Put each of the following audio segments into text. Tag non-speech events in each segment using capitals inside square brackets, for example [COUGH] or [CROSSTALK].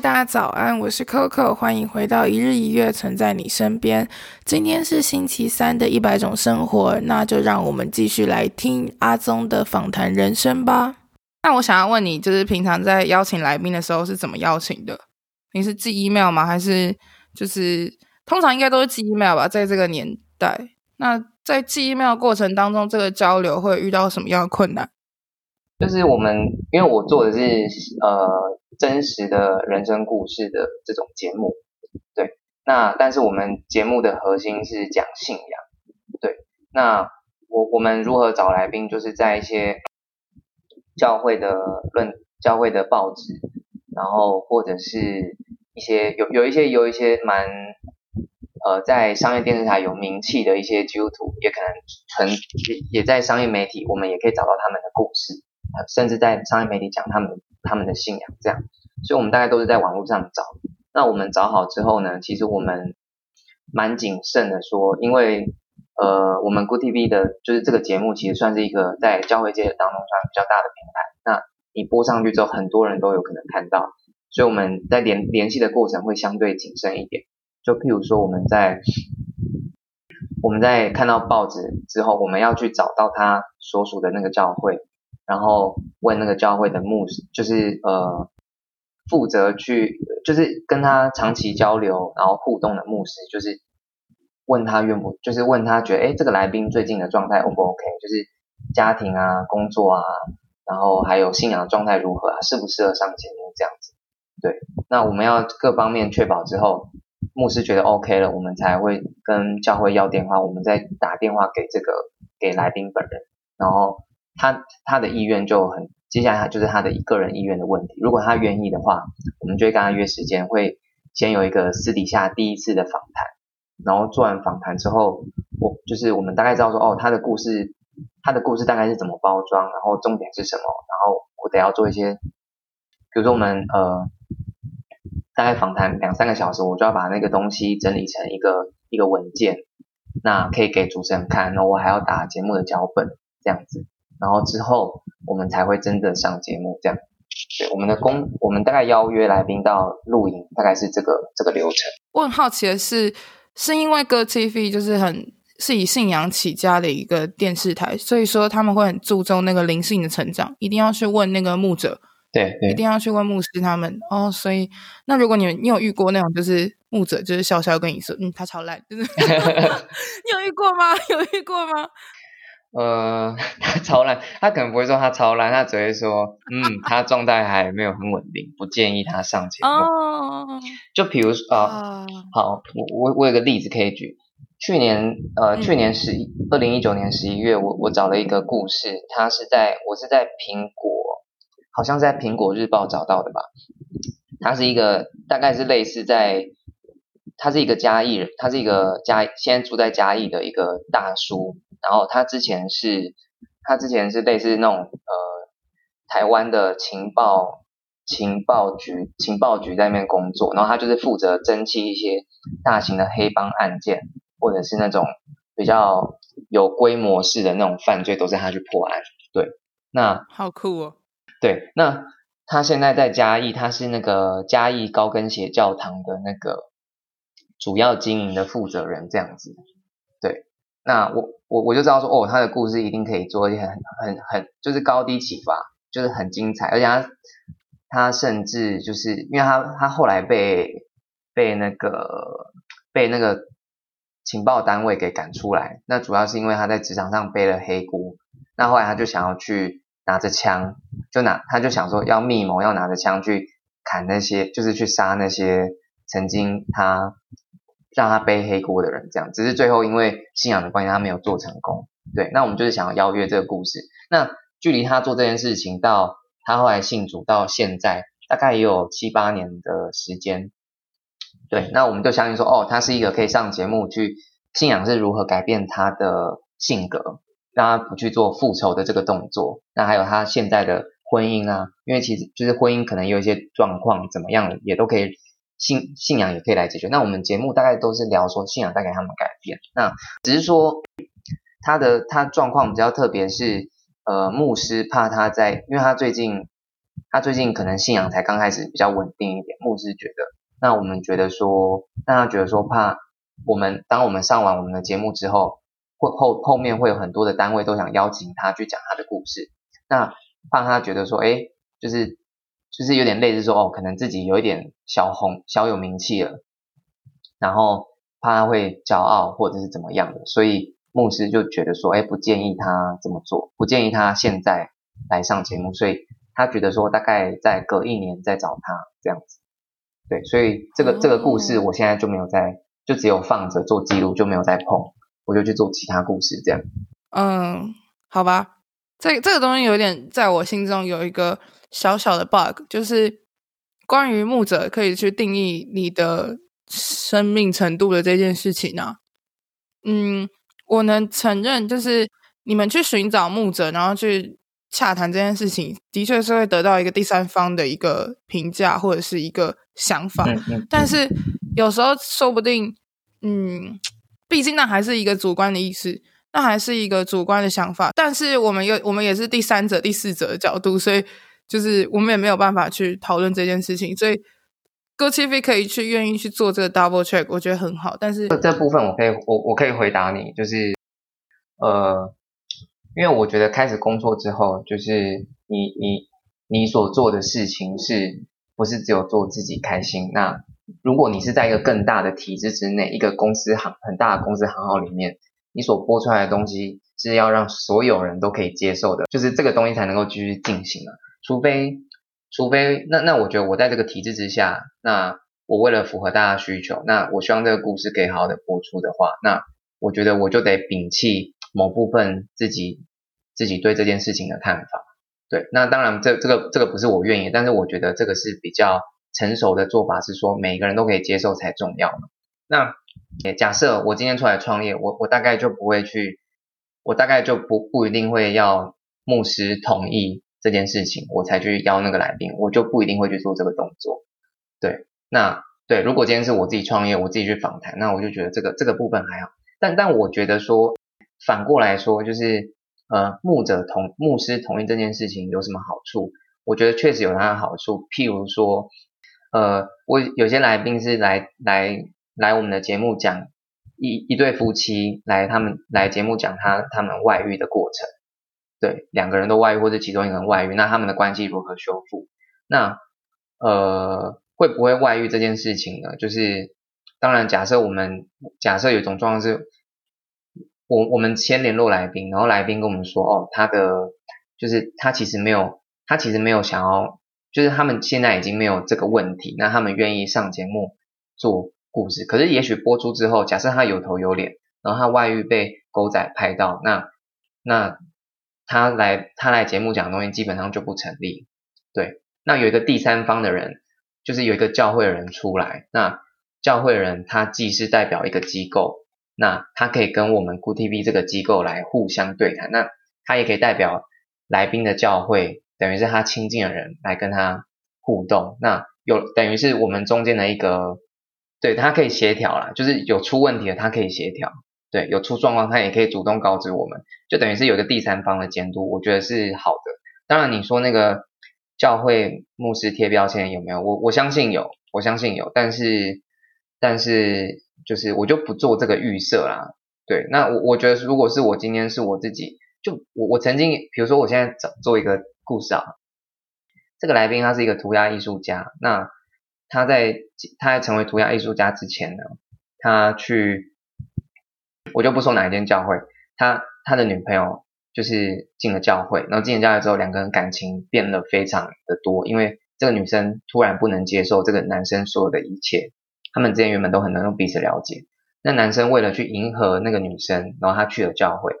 大家早安，我是 Coco，欢迎回到一日一月，存在你身边。今天是星期三的一百种生活，那就让我们继续来听阿宗的访谈人生吧。那我想要问你，就是平常在邀请来宾的时候是怎么邀请的？你是寄 email 吗？还是就是通常应该都是寄 email 吧？在这个年代，那在寄 email 过程当中，这个交流会遇到什么样的困难？就是我们，因为我做的是呃。真实的人生故事的这种节目，对，那但是我们节目的核心是讲信仰，对，那我我们如何找来宾，就是在一些教会的论、教会的报纸，然后或者是一些有有一些有一些蛮呃在商业电视台有名气的一些基督徒，也可能存也也在商业媒体，我们也可以找到他们的故事。甚至在商业媒体讲他们他们的信仰这样，所以我们大概都是在网络上找。那我们找好之后呢，其实我们蛮谨慎的说，因为呃，我们 Good TV 的就是这个节目其实算是一个在教会界当中算比较大的平台。那你播上去之后，很多人都有可能看到，所以我们在联联系的过程会相对谨慎一点。就譬如说我们在我们在看到报纸之后，我们要去找到他所属的那个教会。然后问那个教会的牧师，就是呃负责去，就是跟他长期交流，然后互动的牧师，就是问他愿不，就是问他觉得，哎，这个来宾最近的状态 O 不 OK？就是家庭啊、工作啊，然后还有信仰状态如何啊，适不适合上节目这样子？对，那我们要各方面确保之后，牧师觉得 OK 了，我们才会跟教会要电话，我们再打电话给这个给来宾本人，然后。他他的意愿就很，接下来他就是他的个人意愿的问题。如果他愿意的话，我们就会跟他约时间，会先有一个私底下第一次的访谈，然后做完访谈之后，我就是我们大概知道说，哦，他的故事，他的故事大概是怎么包装，然后重点是什么，然后我得要做一些，比如说我们呃，大概访谈两三个小时，我就要把那个东西整理成一个一个文件，那可以给主持人看，然后我还要打节目的脚本，这样子。然后之后我们才会真的上节目，这样。对，我们的工，我们大概邀约来宾到录影，大概是这个这个流程。我很好奇的是，是因为 Good TV 就是很是以信仰起家的一个电视台，所以说他们会很注重那个灵性的成长，一定要去问那个牧者，对，对，一定要去问牧师他们。哦，所以那如果你你有遇过那种就是牧者就是笑笑跟你说，嗯，他超烂，就是 [LAUGHS] 你有遇过吗？[LAUGHS] 有遇过吗？呃，他超烂，他可能不会说他超烂，他只会说，嗯，[LAUGHS] 他状态还没有很稳定，不建议他上节目。哦，就比如说啊、呃，好，我我我有个例子可以举，去年呃，去年十一二零一九年十一月，我我找了一个故事，他是在我是在苹果，好像在苹果日报找到的吧，他是一个大概是类似在，他是一个嘉义人，他是一个嘉现在住在嘉义的一个大叔。然后他之前是，他之前是类似那种呃台湾的情报情报局情报局在那边工作，然后他就是负责侦缉一些大型的黑帮案件，或者是那种比较有规模式的那种犯罪，都是他去破案。对，那好酷哦。对，那他现在在嘉义，他是那个嘉义高跟鞋教堂的那个主要经营的负责人，这样子。那我。我我就知道说，哦，他的故事一定可以做一些很很很，就是高低起伏，就是很精彩，而且他他甚至就是因为他他后来被被那个被那个情报单位给赶出来，那主要是因为他在职场上背了黑锅，那后来他就想要去拿着枪，就拿他就想说要密谋，要拿着枪去砍那些，就是去杀那些曾经他让他背黑锅的人，这样。只是最后因为信仰的关系，他没有做成功。对，那我们就是想要邀约这个故事。那距离他做这件事情到他后来信主到现在，大概也有七八年的时间。对，那我们就相信说，哦，他是一个可以上节目去信仰是如何改变他的性格，让他不去做复仇的这个动作。那还有他现在的婚姻啊，因为其实就是婚姻可能有一些状况怎么样，也都可以信信仰也可以来解决。那我们节目大概都是聊说信仰带给他们改变。那只是说他的他状况比较特别，是呃牧师怕他在，因为他最近他最近可能信仰才刚开始比较稳定一点，牧师觉得。那我们觉得说，那他觉得说怕我们当我们上完我们的节目之后，会后后面会有很多的单位都想邀请他去讲他的故事，那怕他觉得说，哎，就是就是有点类似说，哦，可能自己有一点小红小有名气了，然后怕他会骄傲或者是怎么样的，所以牧师就觉得说，哎，不建议他这么做，不建议他现在来上节目，所以他觉得说，大概再隔一年再找他这样子。对，所以这个这个故事我现在就没有在，就只有放着做记录，就没有再碰，我就去做其他故事这样。嗯，好吧，这这个东西有点在我心中有一个小小的 bug，就是关于牧者可以去定义你的生命程度的这件事情呢。嗯，我能承认，就是你们去寻找牧者，然后去。洽谈这件事情的确是会得到一个第三方的一个评价或者是一个想法，嗯嗯、但是有时候说不定，嗯，毕竟那还是一个主观的意思，那还是一个主观的想法。但是我们又我们也是第三者、第四者的角度，所以就是我们也没有办法去讨论这件事情。所以 Go TV 可以去愿意去做这个 double check，我觉得很好。但是这部分我可以我我可以回答你，就是呃。因为我觉得开始工作之后，就是你你你所做的事情是不是只有做自己开心？那如果你是在一个更大的体制之内，一个公司行很大的公司行号里面，你所播出来的东西是要让所有人都可以接受的，就是这个东西才能够继续进行啊。除非除非那那我觉得我在这个体制之下，那我为了符合大家需求，那我希望这个故事可以好好的播出的话，那我觉得我就得摒弃。某部分自己自己对这件事情的看法，对，那当然这这个这个不是我愿意，但是我觉得这个是比较成熟的做法，是说每个人都可以接受才重要嘛。那假设我今天出来创业，我我大概就不会去，我大概就不不一定会要牧师同意这件事情，我才去邀那个来宾，我就不一定会去做这个动作。对，那对，如果今天是我自己创业，我自己去访谈，那我就觉得这个这个部分还好，但但我觉得说。反过来说，就是呃，牧者同牧师同意这件事情有什么好处？我觉得确实有它的好处。譬如说，呃，我有些来宾是来来来我们的节目讲一一对夫妻来他们来节目讲他他们外遇的过程，对，两个人都外遇或者其中一个人外遇，那他们的关系如何修复？那呃，会不会外遇这件事情呢？就是当然，假设我们假设有一种状况是。我我们先联络来宾，然后来宾跟我们说，哦，他的就是他其实没有，他其实没有想要，就是他们现在已经没有这个问题，那他们愿意上节目做故事。可是也许播出之后，假设他有头有脸，然后他外遇被狗仔拍到，那那他来他来节目讲的东西基本上就不成立。对，那有一个第三方的人，就是有一个教会的人出来，那教会的人他既是代表一个机构。那他可以跟我们 Good TV 这个机构来互相对谈，那他也可以代表来宾的教会，等于是他亲近的人来跟他互动。那有等于是我们中间的一个，对，他可以协调啦，就是有出问题的他可以协调，对，有出状况他也可以主动告知我们，就等于是有一个第三方的监督，我觉得是好的。当然你说那个教会牧师贴标签有没有？我我相信有，我相信有，但是但是。就是我就不做这个预设啦，对，那我我觉得如果是我今天是我自己，就我我曾经，比如说我现在做一个故事啊，这个来宾他是一个涂鸦艺术家，那他在他在成为涂鸦艺术家之前呢，他去，我就不说哪一间教会，他他的女朋友就是进了教会，然后进了教会之后，两个人感情变得非常的多，因为这个女生突然不能接受这个男生所有的一切。他们之间原本都很能够彼此了解。那男生为了去迎合那个女生，然后他去了教会。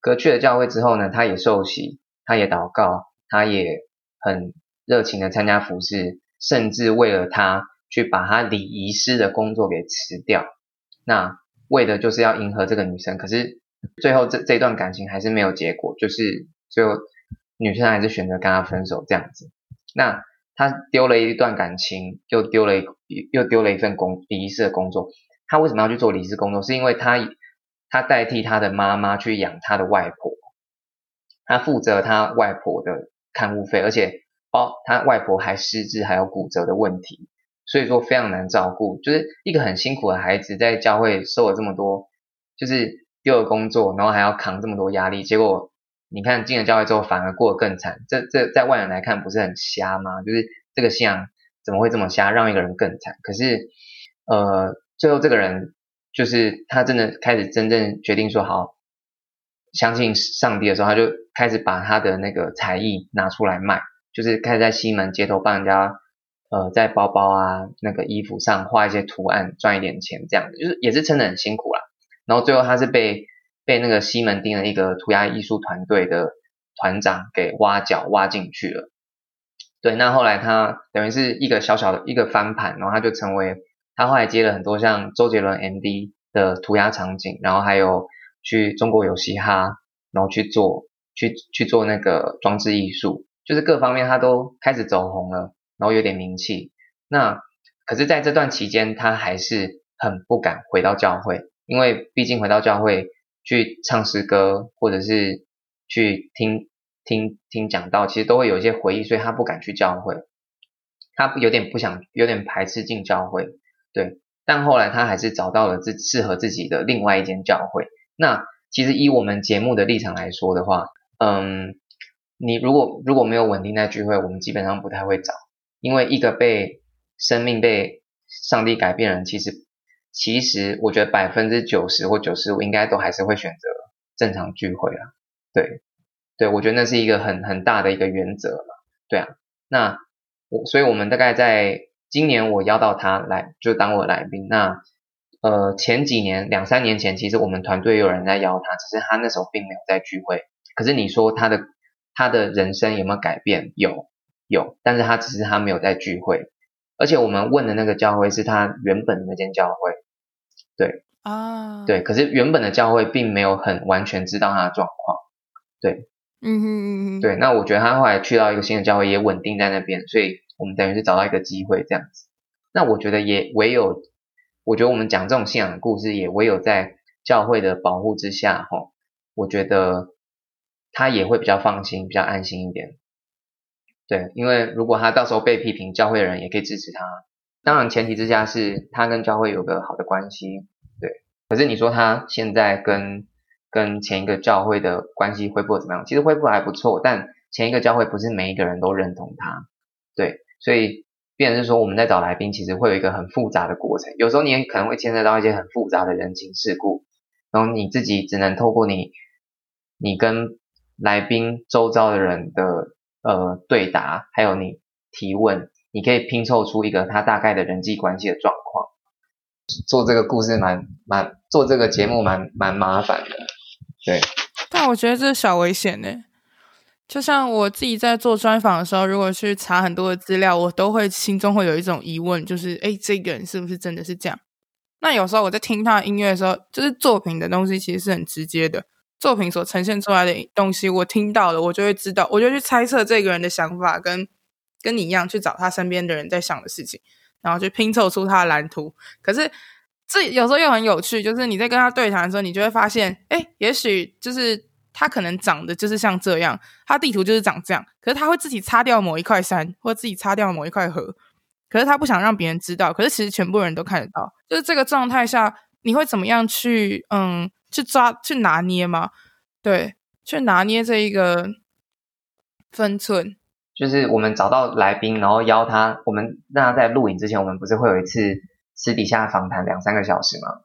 可去了教会之后呢，他也受洗，他也祷告，他也很热情的参加服事，甚至为了他去把他礼仪师的工作给辞掉。那为的就是要迎合这个女生。可是最后这这段感情还是没有结果，就是最后女生还是选择跟他分手这样子。那他丢了一段感情，又丢了一又丢了一份工礼仪师的工作。他为什么要去做礼仪师工作？是因为他。他代替他的妈妈去养他的外婆，他负责他外婆的看护费，而且哦，他外婆还失智，还有骨折的问题，所以说非常难照顾。就是一个很辛苦的孩子，在教会受了这么多，就是丢了工作，然后还要扛这么多压力，结果你看进了教会之后，反而过得更惨。这这在外人来看不是很瞎吗？就是这个信仰怎么会这么瞎，让一个人更惨？可是呃，最后这个人。就是他真的开始真正决定说好，相信上帝的时候，他就开始把他的那个才艺拿出来卖，就是开始在西门街头帮人家呃在包包啊那个衣服上画一些图案，赚一点钱这样子，就是也是撑得很辛苦啦。然后最后他是被被那个西门町的一个涂鸦艺术团队的团长给挖角挖进去了。对，那后来他等于是一个小小的一个翻盘，然后他就成为。他后来接了很多像周杰伦 M D 的涂鸦场景，然后还有去中国有嘻哈，然后去做去去做那个装置艺术，就是各方面他都开始走红了，然后有点名气。那可是在这段期间，他还是很不敢回到教会，因为毕竟回到教会去唱诗歌或者是去听听听讲道，其实都会有一些回忆，所以他不敢去教会，他有点不想，有点排斥进教会。对，但后来他还是找到了自适合自己的另外一间教会。那其实以我们节目的立场来说的话，嗯，你如果如果没有稳定在聚会，我们基本上不太会找，因为一个被生命被上帝改变人，其实其实我觉得百分之九十或九十五应该都还是会选择正常聚会啊。对，对，我觉得那是一个很很大的一个原则嘛。对啊，那我所以我们大概在。今年我邀到他来，就当我来宾。那呃前几年两三年前，其实我们团队有人在邀他，只是他那时候并没有在聚会。可是你说他的他的人生有没有改变？有有，但是他只是他没有在聚会。而且我们问的那个教会是他原本的那间教会，对啊，对。可是原本的教会并没有很完全知道他的状况，对，嗯哼嗯哼，对。那我觉得他后来去到一个新的教会，也稳定在那边，所以。我们等于是找到一个机会这样子，那我觉得也唯有，我觉得我们讲这种信仰的故事，也唯有在教会的保护之下，哈，我觉得他也会比较放心，比较安心一点。对，因为如果他到时候被批评，教会的人也可以支持他。当然前提之下是他跟教会有个好的关系，对。可是你说他现在跟跟前一个教会的关系恢复怎么样？其实恢复还不错，但前一个教会不是每一个人都认同他，对。所以，变成是说，我们在找来宾，其实会有一个很复杂的过程。有时候你也可能会牵涉到一些很复杂的人情世故，然后你自己只能透过你，你跟来宾周遭的人的呃对答，还有你提问，你可以拼凑出一个他大概的人际关系的状况。做这个故事蛮蛮，做这个节目蛮蛮麻烦的，对。但我觉得这是小危险呢。就像我自己在做专访的时候，如果去查很多的资料，我都会心中会有一种疑问，就是诶，这个人是不是真的是这样？那有时候我在听他的音乐的时候，就是作品的东西其实是很直接的，作品所呈现出来的东西，我听到了，我就会知道，我就去猜测这个人的想法，跟跟你一样去找他身边的人在想的事情，然后去拼凑出他的蓝图。可是这有时候又很有趣，就是你在跟他对谈的时候，你就会发现，诶，也许就是。他可能长得就是像这样，他地图就是长这样，可是他会自己擦掉某一块山，或自己擦掉某一块河，可是他不想让别人知道，可是其实全部人都看得到。就是这个状态下，你会怎么样去嗯去抓去拿捏吗？对，去拿捏这一个分寸。就是我们找到来宾，然后邀他，我们让他在录影之前，我们不是会有一次私底下访谈两三个小时吗？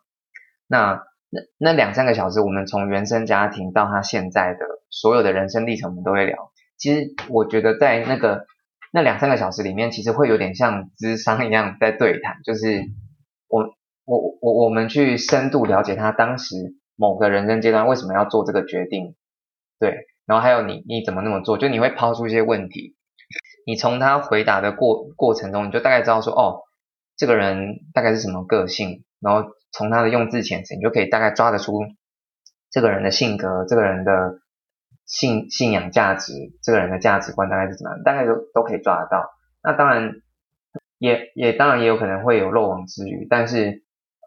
那。那那两三个小时，我们从原生家庭到他现在的所有的人生历程，我们都会聊。其实我觉得在那个那两三个小时里面，其实会有点像咨商一样在对谈，就是我我我我们去深度了解他当时某个人生阶段为什么要做这个决定，对，然后还有你你怎么那么做，就你会抛出一些问题，你从他回答的过过程中，你就大概知道说，哦，这个人大概是什么个性，然后从他的用字遣词，你就可以大概抓得出这个人的性格，这个人的信信仰价值，这个人的价值观大概是怎么样，大概都都可以抓得到。那当然。也也当然也有可能会有漏网之鱼，但是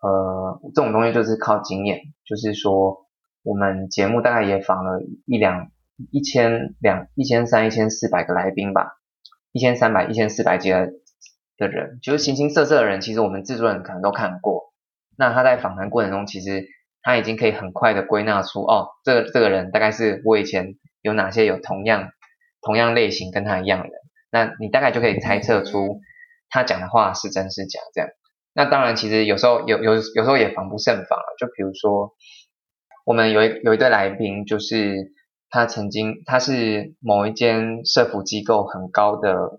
呃这种东西就是靠经验，就是说我们节目大概也访了一两一千两一千三一千四百个来宾吧，一千三百一千四百几的的人，就是形形色色的人，其实我们制作人可能都看过。那他在访谈过程中，其实他已经可以很快的归纳出哦，这个这个人大概是我以前有哪些有同样同样类型跟他一样的，那你大概就可以猜测出。他讲的话是真是假？这样，那当然，其实有时候有有有时候也防不胜防了。就比如说，我们有一有一对来宾，就是他曾经他是某一间社福机构很高的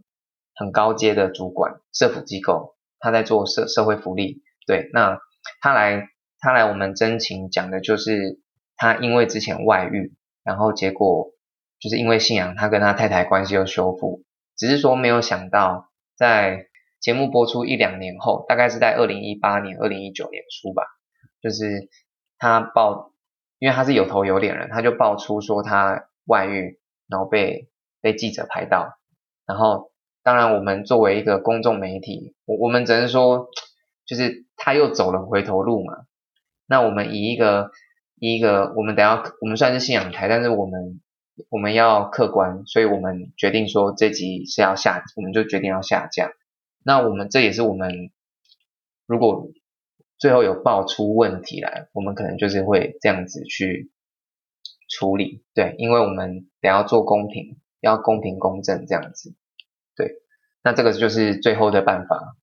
很高阶的主管，社福机构他在做社社会福利。对，那他来他来我们真情讲的就是他因为之前外遇，然后结果就是因为信仰，他跟他太太关系又修复，只是说没有想到在。节目播出一两年后，大概是在二零一八年、二零一九年初吧，就是他爆，因为他是有头有脸人，他就爆出说他外遇，然后被被记者拍到，然后当然我们作为一个公众媒体，我我们只能说，就是他又走了回头路嘛。那我们以一个以一个我们等下我们算是信仰台，但是我们我们要客观，所以我们决定说这集是要下，我们就决定要下架。那我们这也是我们，如果最后有爆出问题来，我们可能就是会这样子去处理，对，因为我们得要做公平，要公平公正这样子，对，那这个就是最后的办法，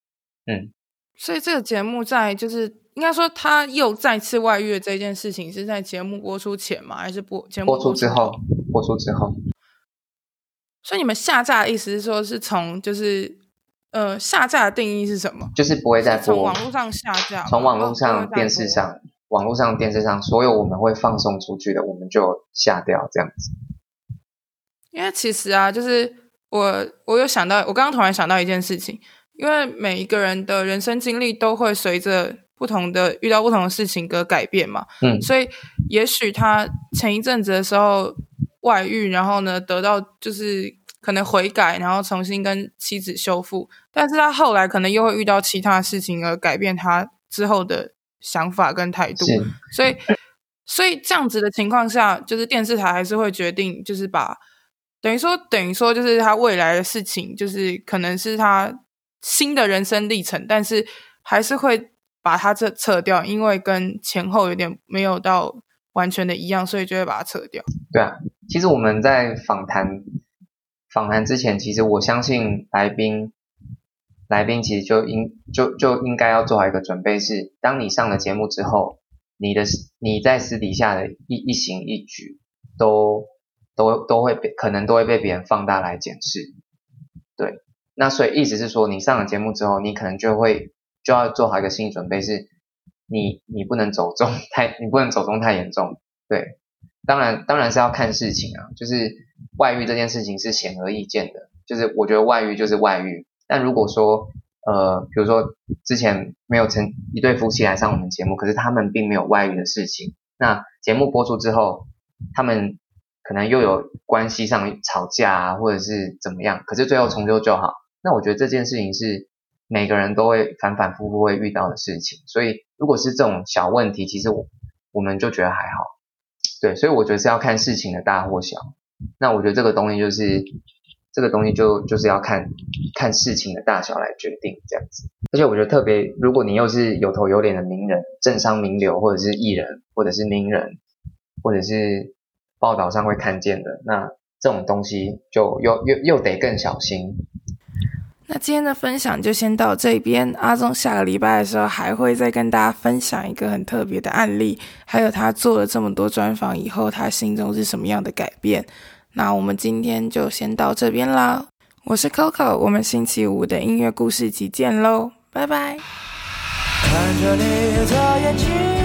嗯。所以这个节目在就是应该说他又再次外遇这件事情是在节目播出前吗？还是播节目播出，播出之后？播出之后。所以你们下架的意思是说，是从就是。呃，下架的定义是什么？就是不会再播。从网络上下架。从网络上、电视上、网络上、电视上，所有我们会放送出去的，我们就下掉这样子。因为其实啊，就是我我有想到，我刚刚突然想到一件事情，因为每一个人的人生经历都会随着不同的遇到不同的事情而改变嘛。嗯。所以也许他前一阵子的时候外遇，然后呢得到就是。可能悔改，然后重新跟妻子修复，但是他后来可能又会遇到其他事情而改变他之后的想法跟态度，所以，所以这样子的情况下，就是电视台还是会决定，就是把等于说等于说，就是他未来的事情，就是可能是他新的人生历程，但是还是会把它这撤掉，因为跟前后有点没有到完全的一样，所以就会把它撤掉。对啊，其实我们在访谈。访谈之前，其实我相信来宾，来宾其实就应就就应该要做好一个准备是，当你上了节目之后，你的你在私底下的一一行一举，都都都会被可能都会被别人放大来检视，对，那所以意思是说，你上了节目之后，你可能就会就要做好一个心理准备是，你你不能走中太，你不能走中太严重，对。当然，当然是要看事情啊。就是外遇这件事情是显而易见的，就是我觉得外遇就是外遇。但如果说，呃，比如说之前没有成一对夫妻来上我们节目，可是他们并没有外遇的事情，那节目播出之后，他们可能又有关系上吵架啊，或者是怎么样，可是最后重修就好。那我觉得这件事情是每个人都会反反复复会遇到的事情。所以如果是这种小问题，其实我我们就觉得还好。对，所以我觉得是要看事情的大或小。那我觉得这个东西就是，这个东西就就是要看看事情的大小来决定这样子。而且我觉得特别，如果你又是有头有脸的名人、政商名流，或者是艺人，或者是名人，或者是报道上会看见的，那这种东西就又又又得更小心。那今天的分享就先到这边。阿宗下个礼拜的时候还会再跟大家分享一个很特别的案例，还有他做了这么多专访以后，他心中是什么样的改变。那我们今天就先到这边啦。我是 Coco，我们星期五的音乐故事集见喽，拜拜。看着你的眼睛。